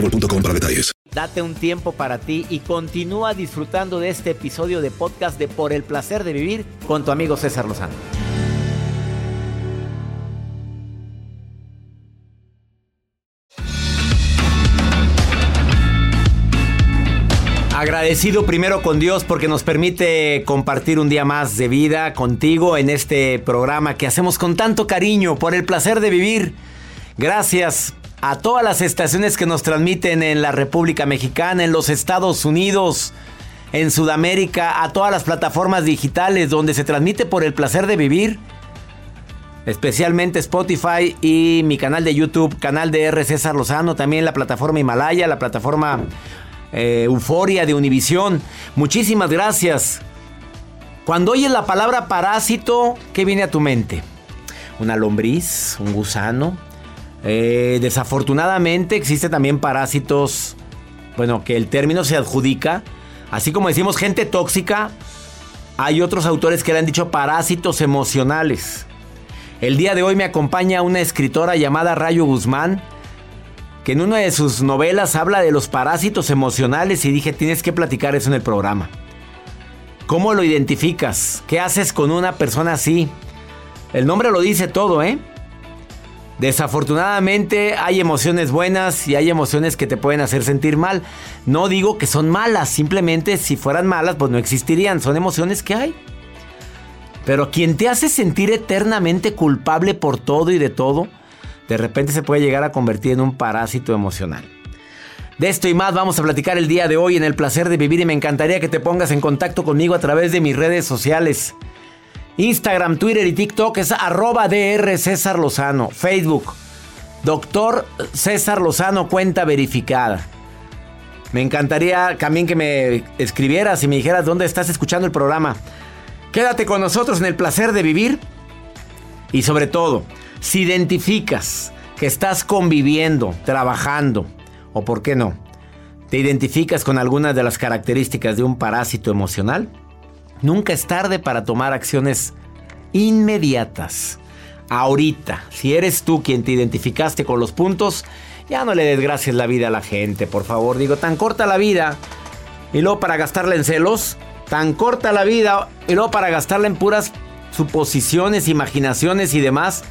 boostmobile.com para detalles. Date un tiempo para ti y continúa disfrutando de este episodio de podcast de Por el placer de vivir con tu amigo César Lozano. Agradecido primero con Dios porque nos permite compartir un día más de vida contigo en este programa que hacemos con tanto cariño por el placer de vivir. Gracias a todas las estaciones que nos transmiten en la República Mexicana, en los Estados Unidos, en Sudamérica, a todas las plataformas digitales donde se transmite por el placer de vivir. Especialmente Spotify y mi canal de YouTube, canal de R. César Lozano, también la plataforma Himalaya, la plataforma eh, Euforia de Univisión. Muchísimas gracias. Cuando oyes la palabra parásito, ¿qué viene a tu mente? ¿Una lombriz? ¿Un gusano? Eh, desafortunadamente existe también parásitos, bueno, que el término se adjudica. Así como decimos gente tóxica, hay otros autores que le han dicho parásitos emocionales. El día de hoy me acompaña una escritora llamada Rayo Guzmán, que en una de sus novelas habla de los parásitos emocionales y dije, tienes que platicar eso en el programa. ¿Cómo lo identificas? ¿Qué haces con una persona así? El nombre lo dice todo, ¿eh? Desafortunadamente hay emociones buenas y hay emociones que te pueden hacer sentir mal. No digo que son malas, simplemente si fueran malas pues no existirían, son emociones que hay. Pero quien te hace sentir eternamente culpable por todo y de todo, de repente se puede llegar a convertir en un parásito emocional. De esto y más vamos a platicar el día de hoy en el placer de vivir y me encantaría que te pongas en contacto conmigo a través de mis redes sociales. Instagram, Twitter y TikTok es arroba DR César Lozano. Facebook, Doctor César Lozano, cuenta verificada. Me encantaría también que me escribieras y me dijeras dónde estás escuchando el programa. Quédate con nosotros en el placer de vivir. Y sobre todo, si identificas que estás conviviendo, trabajando, o por qué no, te identificas con algunas de las características de un parásito emocional, nunca es tarde para tomar acciones inmediatas. Ahorita, si eres tú quien te identificaste con los puntos, ya no le desgracies la vida a la gente, por favor. Digo, tan corta la vida y luego para gastarla en celos, tan corta la vida y luego para gastarla en puras suposiciones, imaginaciones y demás.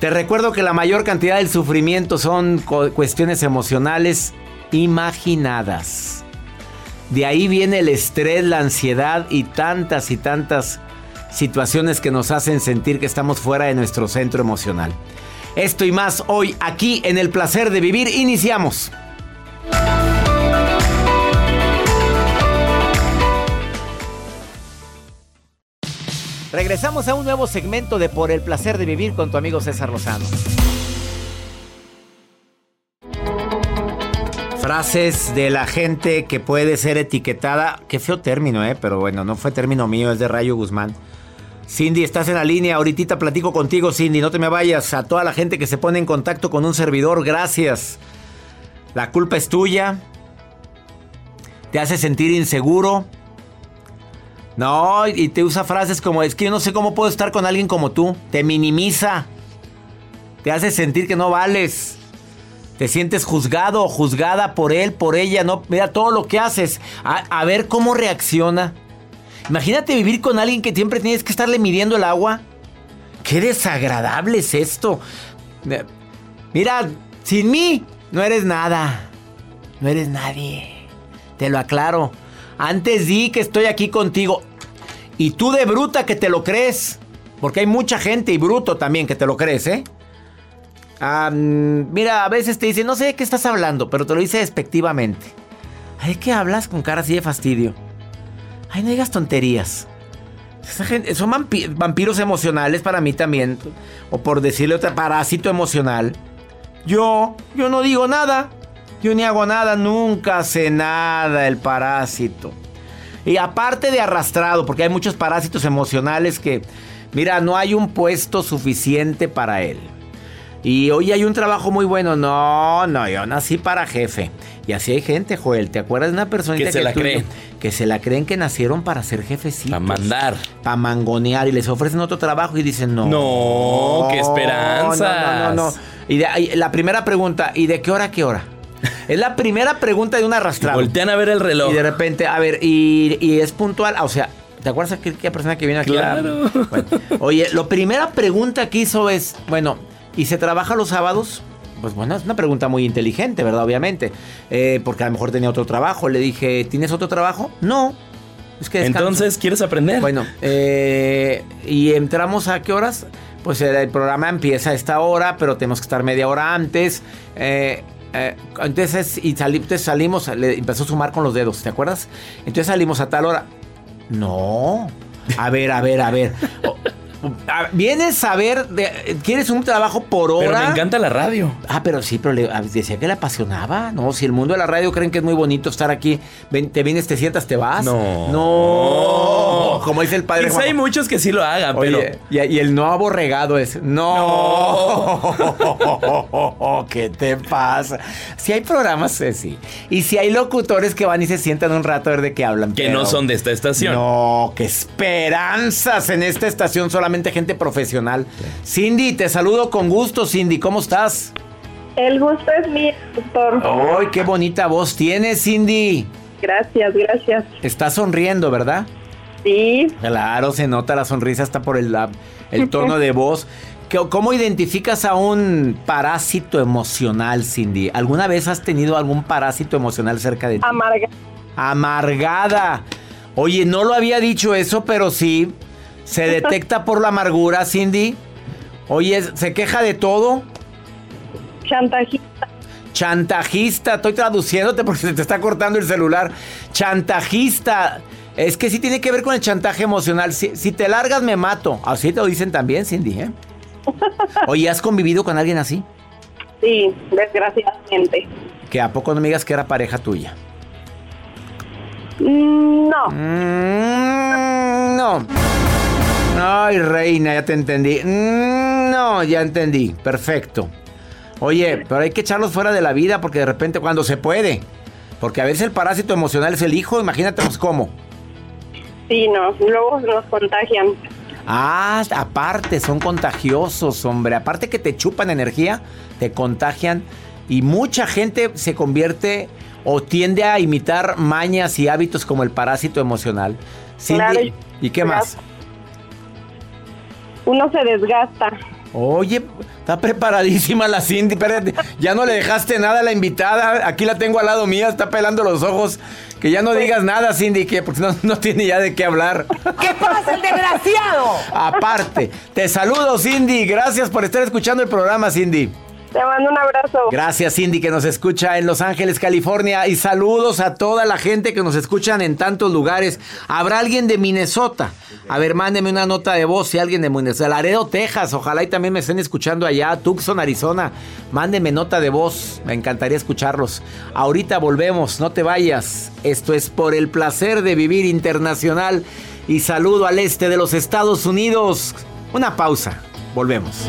Te recuerdo que la mayor cantidad del sufrimiento son cuestiones emocionales imaginadas. De ahí viene el estrés, la ansiedad y tantas y tantas situaciones que nos hacen sentir que estamos fuera de nuestro centro emocional. Esto y más hoy aquí en el placer de vivir iniciamos. Regresamos a un nuevo segmento de Por el placer de vivir con tu amigo César Lozano. Frases de la gente que puede ser etiquetada. Qué feo término, ¿eh? Pero bueno, no fue término mío, es de Rayo Guzmán. Cindy, estás en la línea. Ahorita platico contigo, Cindy. No te me vayas. A toda la gente que se pone en contacto con un servidor, gracias. La culpa es tuya. Te hace sentir inseguro. No, y te usa frases como, es que yo no sé cómo puedo estar con alguien como tú. Te minimiza. Te hace sentir que no vales. Te sientes juzgado o juzgada por él, por ella. No, mira todo lo que haces. A, ver cómo reacciona. Imagínate vivir con alguien que siempre tienes que estarle midiendo el agua. Qué desagradable es esto. Mira, sin mí no eres nada. no eres nadie. Te lo aclaro. Antes di que estoy aquí contigo. Y tú de bruta que te lo crees. Porque hay mucha gente y bruto también que te lo crees, ¿eh? Mira, a veces te dicen, no sé de qué estás hablando, pero te lo dice despectivamente. Ay, ¿qué hablas con cara así de fastidio? Ay, no digas tonterías. son vampiros emocionales para mí también. O por decirle otra, parásito emocional. Yo, yo no digo nada. Yo ni hago nada, nunca sé nada el parásito. Y aparte de arrastrado, porque hay muchos parásitos emocionales que, mira, no hay un puesto suficiente para él. Y hoy hay un trabajo muy bueno. No, no, yo nací para jefe. Y así hay gente, Joel. ¿Te acuerdas de una persona que, se la creen? Que se la creen que nacieron para ser jefecitos. Para mandar. Para mangonear. Y les ofrecen otro trabajo y dicen no. No, qué esperanza. No, no, no, Y, la primera pregunta, ¿y de qué hora a qué hora? Es la primera pregunta de un arrastrado. Voltean a ver el reloj. Y de repente, a ver, y, es puntual. O sea, ¿te acuerdas de aquella persona que viene aquí? Claro. oye, la primera pregunta que hizo es, bueno, ¿y se trabaja los sábados? Pues bueno, es una pregunta muy inteligente, ¿verdad? Obviamente. Eh, porque a lo mejor tenía otro trabajo. Le dije, ¿tienes otro trabajo? No. Es que Entonces, ¿quieres aprender? Bueno, eh, ¿y entramos a qué horas? Pues el, programa empieza a esta hora, pero tenemos que estar media hora antes. Eh, eh, entonces, y salimos, le empezó a sumar con los dedos, ¿te acuerdas? Entonces salimos a tal hora. No. A ver, a ver, a ver. Vienes a ver, ¿quieres un trabajo por hora? Pero me encanta la radio. Ah, pero sí, pero le, decía que le apasionaba. No, si el mundo de la radio creen que es muy bonito estar aquí, te vienes, te sientas, te vas. No. No. Como dice el padre. Quizá hay muchos que sí lo hagan, pero. Y, y, el no aborregado es. No. no. ¿Qué te pasa? Si hay programas, eh, sí. Y si hay locutores que van y se sientan un rato a ver de qué hablan. Que no son de esta estación. No, qué esperanzas en esta estación solamente gente profesional. Cindy, te saludo con gusto, Cindy. ¿Cómo estás? El gusto es mío, doctor. ¡Ay, qué bonita voz tienes, Cindy! Gracias, gracias. Estás sonriendo, ¿verdad? Sí. Claro, se nota la sonrisa hasta por el, el tono de voz. ¿Cómo identificas a un parásito emocional, Cindy? ¿Alguna vez has tenido algún parásito emocional cerca de ti? Amargada. Amargada. Oye, no lo había dicho eso, pero sí. ¿Se detecta por la amargura, Cindy? Oye, ¿se queja de todo? Chantajista. Chantajista, estoy traduciéndote porque se te está cortando el celular. Chantajista. Es que sí tiene que ver con el chantaje emocional. Si, te largas, me mato. Así te lo dicen también, Cindy, ¿eh? Oye, ¿has convivido con alguien así? Sí, desgraciadamente. ¿Que a poco no me digas que era pareja tuya? Mm, no. Mm, no. Ay, reina, ya te entendí. Mm, no, ya entendí. Perfecto. Oye, pero hay que echarlos fuera de la vida porque de repente cuando se puede. Porque a veces el parásito emocional es el hijo, imagínate pues cómo. Sí, no, luego nos contagian. Ah, aparte, son contagiosos, hombre. Aparte que te chupan energía, te contagian. Y mucha gente se convierte o tiende a imitar mañas y hábitos como el parásito emocional. ¿Y qué más? Uno se desgasta. Oye, está preparadísima la Cindy. Espérate, ya no le dejaste nada a la invitada. Aquí la tengo al lado mía, está pelando los ojos. Que ya no digas nada, Cindy, que porque no, no tiene ya de qué hablar. ¿Qué pasa, el desgraciado? Aparte, te saludo, Cindy. Gracias por estar escuchando el programa, Cindy. Te mando un abrazo. Gracias, Cindy, que nos escucha en Los Ángeles, California. Y saludos a toda la gente que nos escuchan en tantos lugares. ¿Habrá alguien de Minnesota? A ver, mándeme una nota de voz si alguien de Minnesota. Laredo, Texas. Ojalá y también me estén escuchando allá. Tucson, Arizona. Mándeme nota de voz. Me encantaría escucharlos. Ahorita volvemos. No te vayas. Esto es por el placer de vivir internacional. Y saludo al este de los Estados Unidos. Una pausa. Volvemos.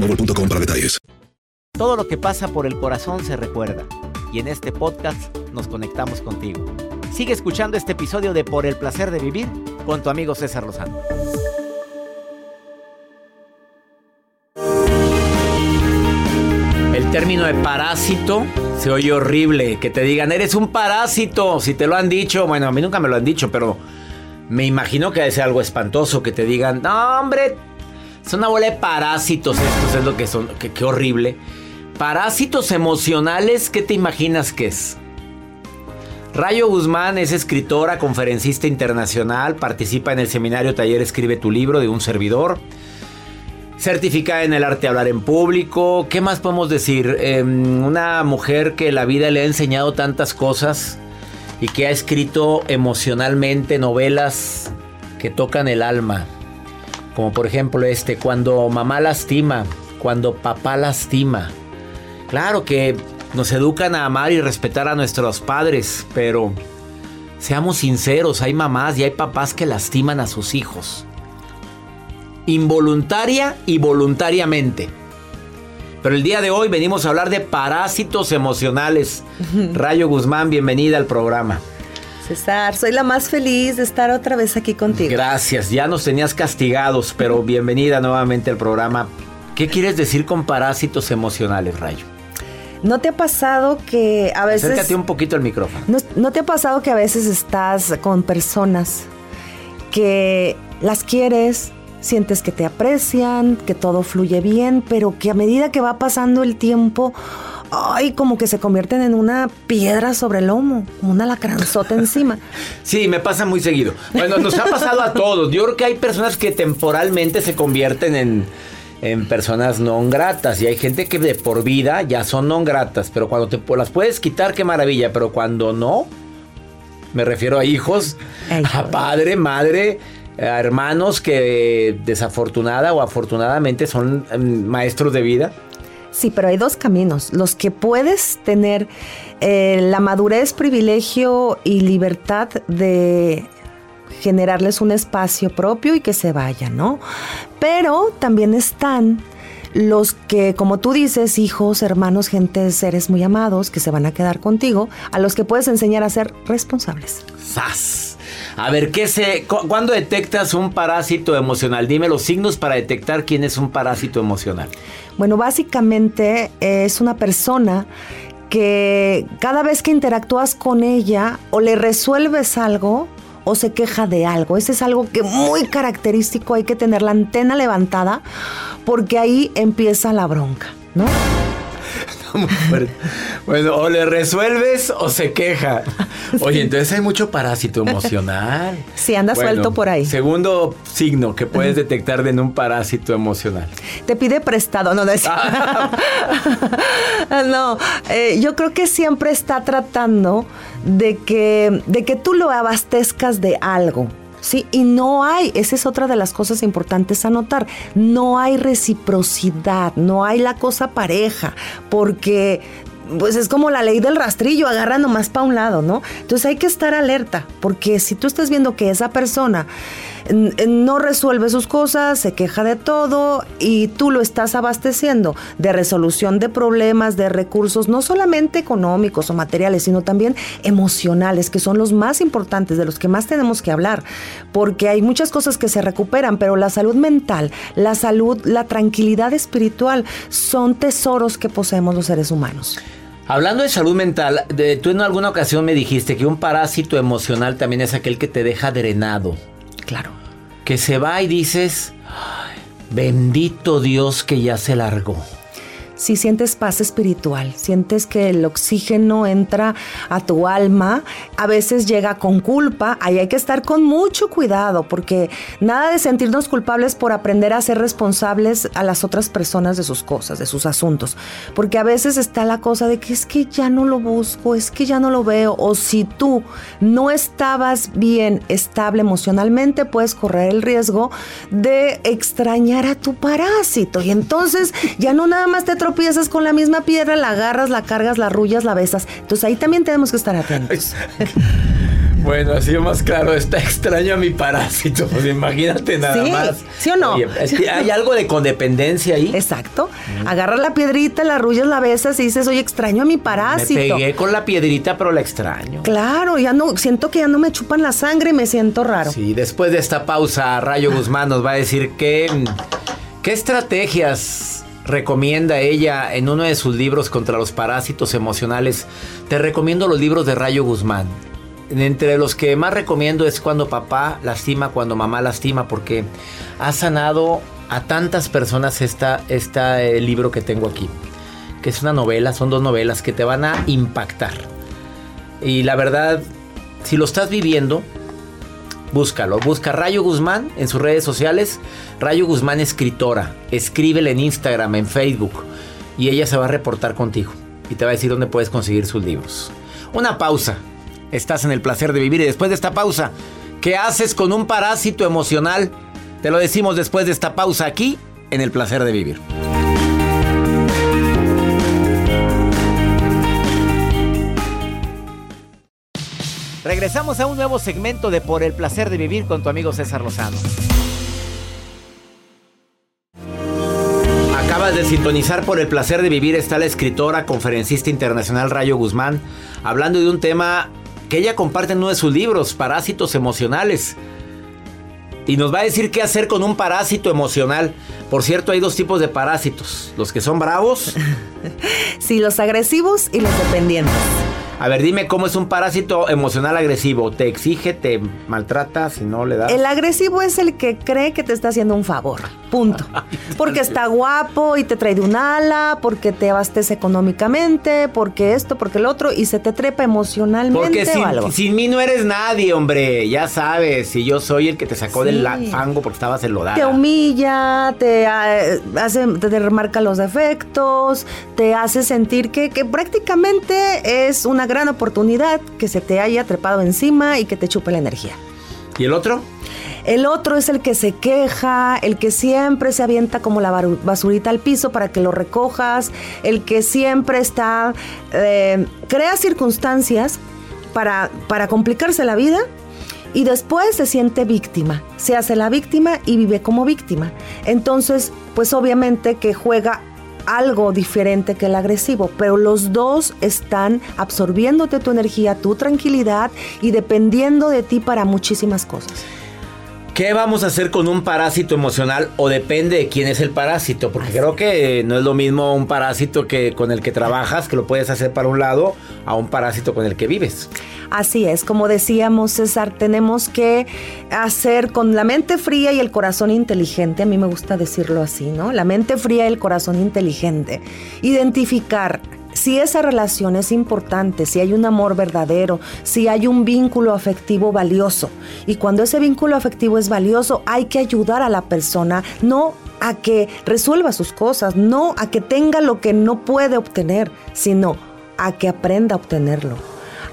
boostmobile.com para detalles. Todo lo que pasa por el corazón se recuerda. Y en este podcast nos conectamos contigo. Sigue escuchando este episodio de Por el placer de vivir con tu amigo César Lozano. El término de parásito se oye horrible. Que te digan, eres un parásito. Si te lo han dicho, bueno, a mí nunca me lo han dicho, pero me imagino que debe ser algo espantoso que te digan, no, hombre, es una bola de parásitos estos, es lo que son. Qué, horrible. Parásitos emocionales, ¿qué te imaginas que es? Rayo Guzmán es escritora, conferencista internacional, participa en el seminario Taller Escribe tu libro de un servidor. Certificada en el arte de hablar en público. ¿Qué más podemos decir? Em, una mujer que la vida le ha enseñado tantas cosas y que ha escrito emocionalmente novelas que tocan el alma. Como por ejemplo este, cuando mamá lastima, cuando papá lastima. Claro que nos educan a amar y respetar a nuestros padres, pero seamos sinceros, hay mamás y hay papás que lastiman a sus hijos. Involuntaria y voluntariamente. Pero el día de hoy venimos a hablar de parásitos emocionales. Rayo Guzmán, bienvenida al programa. César, soy la más feliz de estar otra vez aquí contigo. Gracias, ya nos tenías castigados, pero bienvenida nuevamente al programa. ¿Qué quieres decir con parásitos emocionales, Rayo? ¿No te ha pasado que a veces... Acércate un poquito al micrófono. ¿No, te ha pasado que a veces estás con personas que las quieres, sientes que te aprecian, que todo fluye bien, pero que a medida que va pasando el tiempo ay, como que se convierten en una piedra sobre el lomo, como una lacranzota encima. Sí, me pasa muy seguido. Bueno, nos ha pasado a todos. Yo creo que hay personas que temporalmente se convierten en, en personas no gratas y hay gente que de por vida ya son no gratas, pero cuando te las puedes quitar, qué maravilla, pero cuando no, me refiero a hijos, a padre, madre, a hermanos que desafortunada o afortunadamente son em, maestros de vida Sí, pero hay dos caminos. Los que puedes tener eh, la madurez, privilegio y libertad de generarles un espacio propio y que se vayan, ¿no? Pero también están los que, como tú dices, hijos, hermanos, gente, seres muy amados que se van a quedar contigo, a los que puedes enseñar a ser responsables. ¡Sas! A ver, ¿qué se, ¿cuándo detectas un parásito emocional? Dime los signos para detectar quién es un parásito emocional. Bueno, básicamente es una persona que cada vez que interactúas con ella o le resuelves algo o se queja de algo. Ese es algo que muy característico, hay que tener la antena levantada porque ahí empieza la bronca, ¿no? Bueno, o le resuelves o se queja. Oye, entonces hay mucho parásito emocional. Sí, anda suelto por ahí. Segundo signo que puedes detectar en un parásito emocional. Te pide prestado, no, no no, eh, yo creo que siempre está tratando de que, de que tú lo abastezcas de algo. ¿Sí? Y no hay, esa es otra de las cosas importantes a notar, no hay reciprocidad, no hay la cosa pareja, porque pues es como la ley del rastrillo, agarra nomás para un lado, ¿no? Entonces hay que estar alerta, porque si tú estás viendo que esa persona no resuelve sus cosas, se queja de todo y tú lo estás abasteciendo de resolución de problemas, de recursos, no solamente económicos o materiales, sino también emocionales, que son los más importantes, de los que más tenemos que hablar, porque hay muchas cosas que se recuperan, pero la salud mental, la salud, la tranquilidad espiritual son tesoros que poseemos los seres humanos. Hablando de salud mental, tú en alguna ocasión me dijiste que un parásito emocional también es aquel que te deja drenado. Claro. Que se va y dices, bendito Dios que ya se largó. Si sientes paz espiritual, sientes que el oxígeno entra a tu alma, a veces llega con culpa, ahí hay que estar con mucho cuidado porque nada de sentirnos culpables por aprender a ser responsables a las otras personas de sus cosas, de sus asuntos, porque a veces está la cosa de que es que ya no lo busco, es que ya no lo veo, o si tú no estabas bien estable emocionalmente, puedes correr el riesgo de extrañar a tu parásito. Y entonces ya no nada más te piezas con la misma piedra, la agarras, la cargas, la rullas, la besas. Entonces ahí también tenemos que estar atentos. Bueno, así más claro, está extraño a mi parásito. Pues imagínate nada más. ¿Sí o no? hay algo de codependencia ahí. Exacto. Agarras la piedrita, la rullas, la besas y dices, oye, extraño a mi parásito. Me pegué con la piedrita, pero la extraño. Claro, ya no, siento que ya no me chupan la sangre y me siento raro. Sí, después de esta pausa, Rayo Guzmán nos va a decir que. ¿Qué estrategias recomienda ella en uno de sus libros contra los parásitos emocionales. Te recomiendo los libros de Rayo Guzmán. Entre los que más recomiendo es cuando papá lastima, cuando mamá lastima, porque ha sanado a tantas personas esta, este libro que tengo aquí. Que es una novela, son dos novelas que te van a impactar. Y la verdad, si lo estás viviendo, Búscalo, busca Rayo Guzmán en sus redes sociales. Rayo Guzmán escritora. Escríbele en Instagram, en Facebook. Y ella se va a reportar contigo. Y te va a decir dónde puedes conseguir sus libros. Una pausa. Estás en el placer de vivir. Y después de esta pausa, ¿qué haces con un parásito emocional? Te lo decimos después de esta pausa aquí en el placer de vivir. Regresamos a un nuevo segmento de Por el placer de vivir con tu amigo César Lozano. Acabas de sintonizar por el placer de vivir. Está la escritora, conferencista internacional Rayo Guzmán, hablando de un tema que ella comparte en uno de sus libros, Parásitos Emocionales. Y nos va a decir qué hacer con un parásito emocional. Por cierto, hay dos tipos de parásitos. Los que son bravos. sí, los agresivos y los dependientes. A ver, dime cómo es un parásito emocional agresivo. ¿Te exige, te maltrata si no le das? El agresivo es el que cree que te está haciendo un favor. Punto. Porque está guapo y te trae de un ala, porque te abastece económicamente, porque esto, porque el otro, y se te trepa emocionalmente porque sin, o algo. sin mí no eres nadie, hombre. Ya sabes, si yo soy el que te sacó del fango porque estabas enlodada. Te humilla, te ah, hace, te remarca los defectos, te hace sentir que, que prácticamente es una gran oportunidad que se te haya trepado encima y que te chupe la energía. ¿Y el otro? El otro es el que se queja, el que siempre se avienta como la basurita al piso para que lo recojas, el que siempre está, eh, crea circunstancias para, para complicarse la vida y después se siente víctima, se hace la víctima y vive como víctima. Entonces, pues obviamente que juega algo diferente que el agresivo, pero los dos están absorbiéndote tu energía, tu tranquilidad y dependiendo de ti para muchísimas cosas. ¿Qué vamos a hacer con un parásito emocional? O depende de quién es el parásito, porque creo que no es lo mismo un parásito que con el que trabajas, que lo puedes hacer para un lado, a un parásito con el que vives. Así es, como decíamos César, tenemos que hacer con la mente fría y el corazón inteligente, a mí me gusta decirlo así, ¿no? La mente fría y el corazón inteligente. Identificar si esa relación es importante, si hay un amor verdadero, si hay un vínculo afectivo valioso. Y cuando ese vínculo afectivo es valioso, hay que ayudar a la persona, no a que resuelva sus cosas, no a que tenga lo que no puede obtener, sino a que aprenda a obtenerlo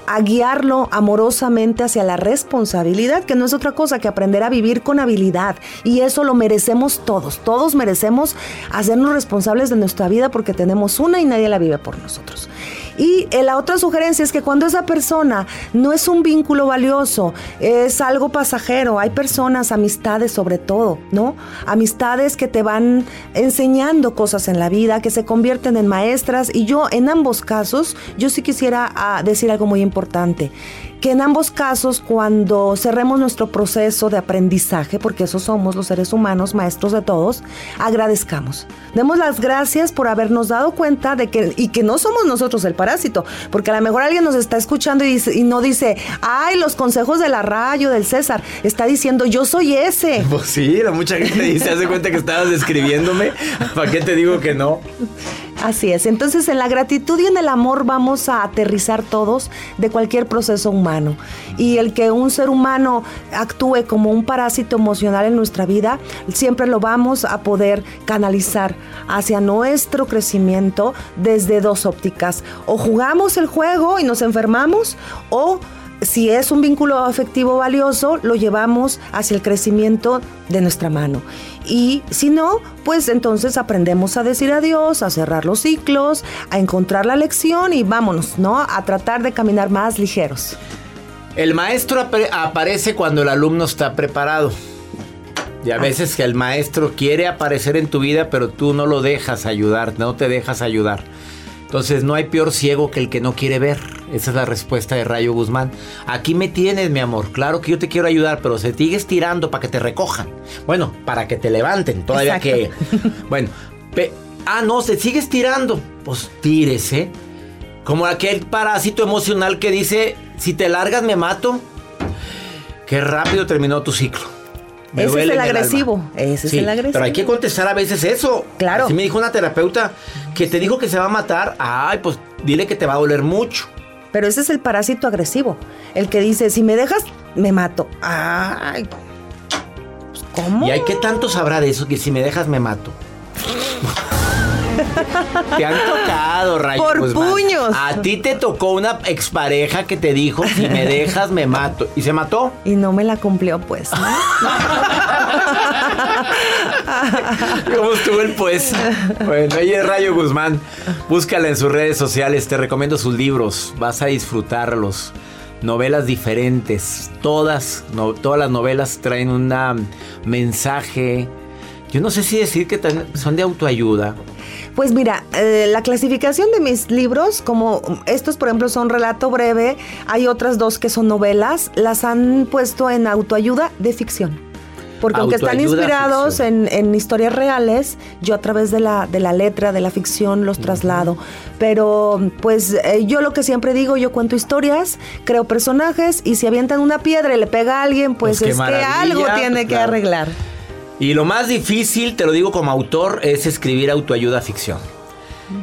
a guiarlo amorosamente hacia la responsabilidad, que no es otra cosa que aprender a vivir con habilidad. Y eso lo merecemos todos. Todos merecemos hacernos responsables de nuestra vida porque tenemos una y nadie la vive por nosotros. Y eh, la otra sugerencia es que cuando esa persona no es un vínculo valioso, es algo pasajero, hay personas, amistades sobre todo, ¿no? Amistades que te van enseñando cosas en la vida, que se convierten en maestras. Y yo en ambos casos, yo sí quisiera ah, decir algo muy importante que en ambos casos, cuando cerremos nuestro proceso de aprendizaje, porque eso somos los seres humanos, maestros de todos, agradezcamos. Demos las gracias por habernos dado cuenta de que, y que no somos nosotros el parásito, porque a lo mejor alguien nos está escuchando y, no dice, ay, los consejos de la rayo, del César, está diciendo, yo soy ese. Pues sí, mucha gente dice, hace cuenta que estabas describiéndome, ¿para qué te digo que no? Así es. Entonces, en la gratitud y en el amor vamos a aterrizar todos de cualquier proceso humano. Y el que un ser humano actúe como un parásito emocional en nuestra vida, siempre lo vamos a poder canalizar hacia nuestro crecimiento desde dos ópticas. O jugamos el juego y nos enfermamos, o si es un vínculo afectivo valioso, lo llevamos hacia el crecimiento de nuestra mano. Y si no, pues entonces aprendemos a decir adiós, a cerrar los ciclos, a encontrar la lección y vámonos, ¿no? A tratar de caminar más ligeros. El maestro aparece cuando el alumno está preparado. Y a ah. veces que el maestro quiere aparecer en tu vida, pero tú no lo dejas ayudar, no te dejas ayudar. Entonces no hay peor ciego que el que no quiere ver. Esa es la respuesta de Rayo Guzmán. Aquí me tienes, mi amor. Claro que yo te quiero ayudar, pero se sigues tirando para que te recojan. Bueno, para que te levanten. Todavía que. Bueno. ah, no, se sigues tirando. Pues tírese. Como aquel parásito emocional que dice: si te largas, me mato. Qué rápido terminó tu ciclo. Ese es el agresivo. Ese es el agresivo. Pero hay que contestar a veces eso. Claro. Así me dijo una terapeuta que te dijo que se va a matar. Ay, pues dile que te va a doler mucho. Pero ese es el parásito agresivo. El que dice, si me dejas, me mato. Ay. Pues, ¿Cómo? ¿Y hay que tanto sabrá de eso que si me dejas, me mato? Te han tocado, Rayo Por puños. A ti te tocó una expareja que te dijo, si me dejas, me mato. ¿Y se mató? Y no me la cumplió, pues. ¿Cómo estuvo el pues? Bueno, ella es Rayo Guzmán. Búscala en sus redes sociales. Te recomiendo sus libros. Vas a disfrutarlos novelas diferentes. Todas, todas las novelas traen un mensaje. Yo no sé si decir que son de autoayuda. Pues mira, eh, la clasificación de mis libros, como estos por ejemplo son relato breve, hay otras dos que son novelas, las han puesto en autoayuda de ficción. Porque aunque están inspirados en, historias reales, yo a través de la, de la letra, de la ficción, los traslado. Pero pues eh, yo lo que siempre digo, yo cuento historias, creo personajes y si avientan una piedra y le pega a alguien, pues, pues es que algo tiene que arreglar. Y lo más difícil, te lo digo como autor, es escribir autoayuda ficción.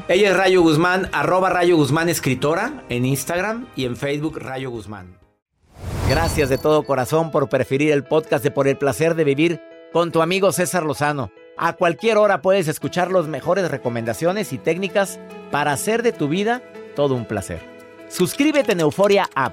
Ella es Rayo Guzmán, arroba Rayo Guzmán escritora en Instagram y en Facebook Rayo Guzmán. Gracias de todo corazón por preferir el podcast de Por el Placer de Vivir con tu amigo César Lozano. A cualquier hora puedes escuchar las mejores recomendaciones y técnicas para hacer de tu vida todo un placer. Suscríbete en Euforia App